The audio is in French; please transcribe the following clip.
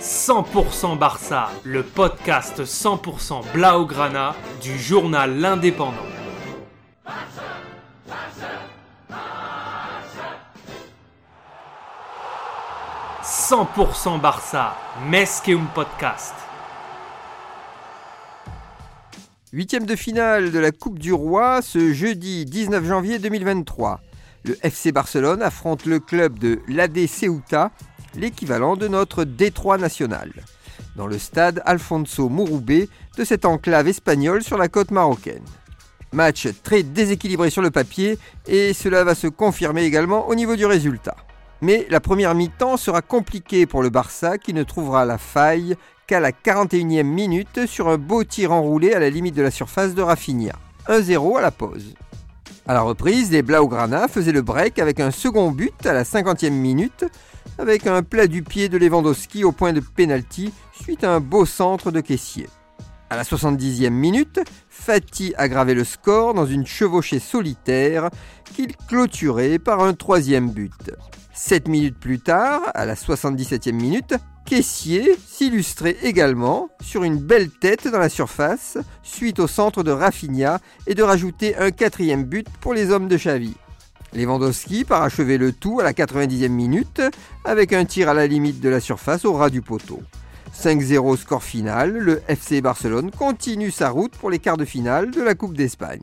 100% Barça, le podcast 100% Blaugrana du journal L'Indépendant. « 100% Barça, Mesqueum Podcast. Huitième de finale de la Coupe du Roi ce jeudi 19 janvier 2023. Le FC Barcelone affronte le club de l'AD Ceuta l'équivalent de notre Détroit national, dans le stade Alfonso Mouroubé de cette enclave espagnole sur la côte marocaine. Match très déséquilibré sur le papier et cela va se confirmer également au niveau du résultat. Mais la première mi-temps sera compliquée pour le Barça qui ne trouvera la faille qu'à la 41e minute sur un beau tir enroulé à la limite de la surface de Rafinha. 1-0 à la pause. À la reprise, les Blaugrana faisaient le break avec un second but à la 50e minute avec un plat du pied de Lewandowski au point de pénalty suite à un beau centre de caissier. À la 70e minute, Fati aggravait le score dans une chevauchée solitaire qu'il clôturait par un troisième but. Sept minutes plus tard, à la 77e minute, Caissier s'illustrait également sur une belle tête dans la surface suite au centre de Rafinha et de rajouter un quatrième but pour les hommes de Xavi. Lewandowski parachevait le tout à la 90e minute avec un tir à la limite de la surface au ras du poteau. 5-0 score final, le FC Barcelone continue sa route pour les quarts de finale de la Coupe d'Espagne.